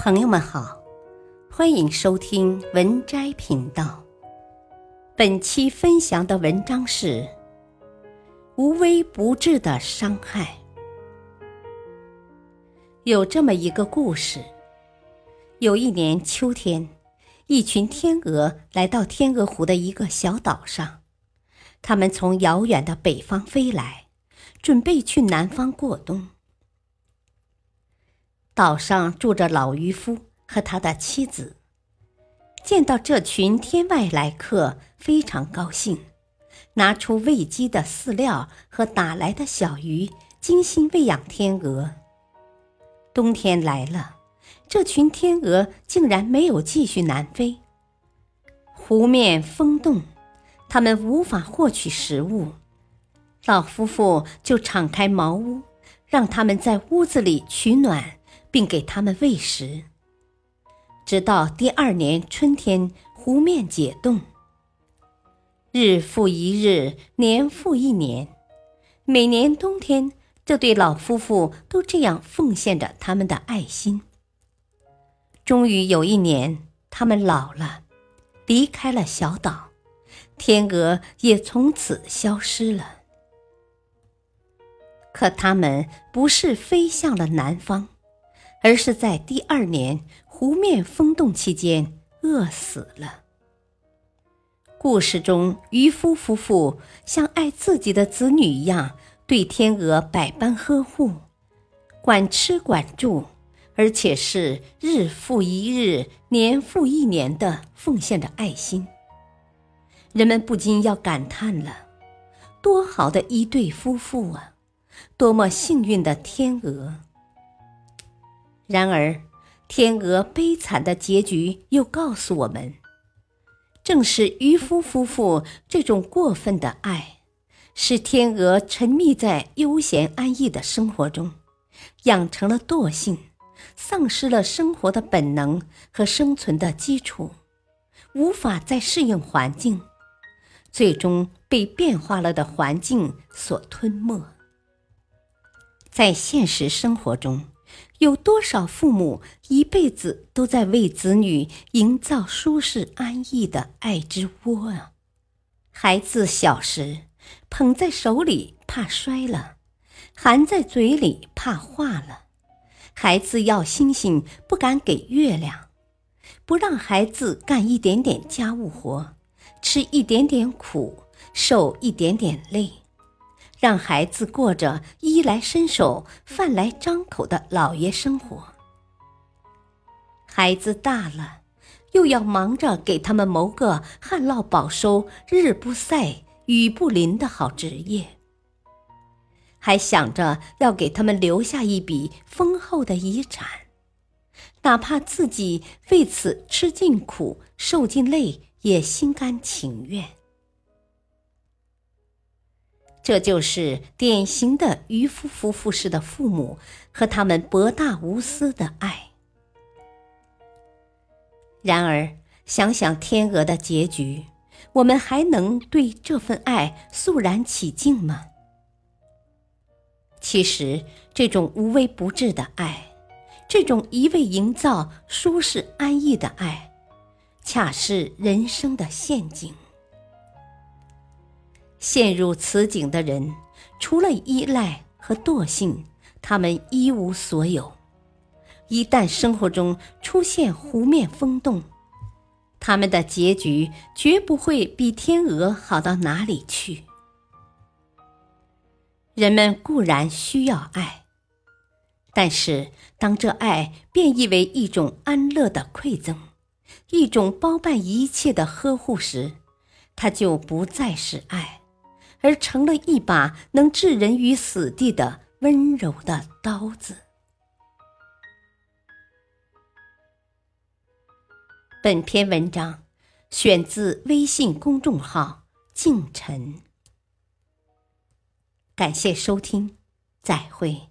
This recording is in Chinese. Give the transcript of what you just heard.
朋友们好，欢迎收听文摘频道。本期分享的文章是《无微不至的伤害》。有这么一个故事：有一年秋天，一群天鹅来到天鹅湖的一个小岛上，它们从遥远的北方飞来，准备去南方过冬。岛上住着老渔夫和他的妻子。见到这群天外来客，非常高兴，拿出喂鸡的饲料和打来的小鱼，精心喂养天鹅。冬天来了，这群天鹅竟然没有继续南飞。湖面风冻，它们无法获取食物，老夫妇就敞开茅屋，让它们在屋子里取暖。并给他们喂食，直到第二年春天，湖面解冻。日复一日，年复一年，每年冬天，这对老夫妇都这样奉献着他们的爱心。终于有一年，他们老了，离开了小岛，天鹅也从此消失了。可他们不是飞向了南方。而是在第二年湖面风冻期间饿死了。故事中，渔夫夫妇像爱自己的子女一样对天鹅百般呵护，管吃管住，而且是日复一日、年复一年的奉献着爱心。人们不禁要感叹了：多好的一对夫妇啊！多么幸运的天鹅！然而，天鹅悲惨的结局又告诉我们：正是渔夫夫妇这种过分的爱，使天鹅沉迷在悠闲安逸的生活中，养成了惰性，丧失了生活的本能和生存的基础，无法再适应环境，最终被变化了的环境所吞没。在现实生活中，有多少父母一辈子都在为子女营造舒适安逸的爱之窝啊？孩子小时捧在手里怕摔了，含在嘴里怕化了。孩子要星星不敢给月亮，不让孩子干一点点家务活，吃一点点苦，受一点点累。让孩子过着衣来伸手、饭来张口的老爷生活。孩子大了，又要忙着给他们谋个旱涝保收、日不晒、雨不淋的好职业，还想着要给他们留下一笔丰厚的遗产，哪怕自己为此吃尽苦、受尽累，也心甘情愿。这就是典型的渔夫夫妇式的父母和他们博大无私的爱。然而，想想天鹅的结局，我们还能对这份爱肃然起敬吗？其实，这种无微不至的爱，这种一味营造舒适安逸的爱，恰是人生的陷阱。陷入此境的人，除了依赖和惰性，他们一无所有。一旦生活中出现湖面风动，他们的结局绝不会比天鹅好到哪里去。人们固然需要爱，但是当这爱变异为一种安乐的馈赠，一种包办一切的呵护时，它就不再是爱。而成了一把能置人于死地的温柔的刀子。本篇文章选自微信公众号“静晨”，感谢收听，再会。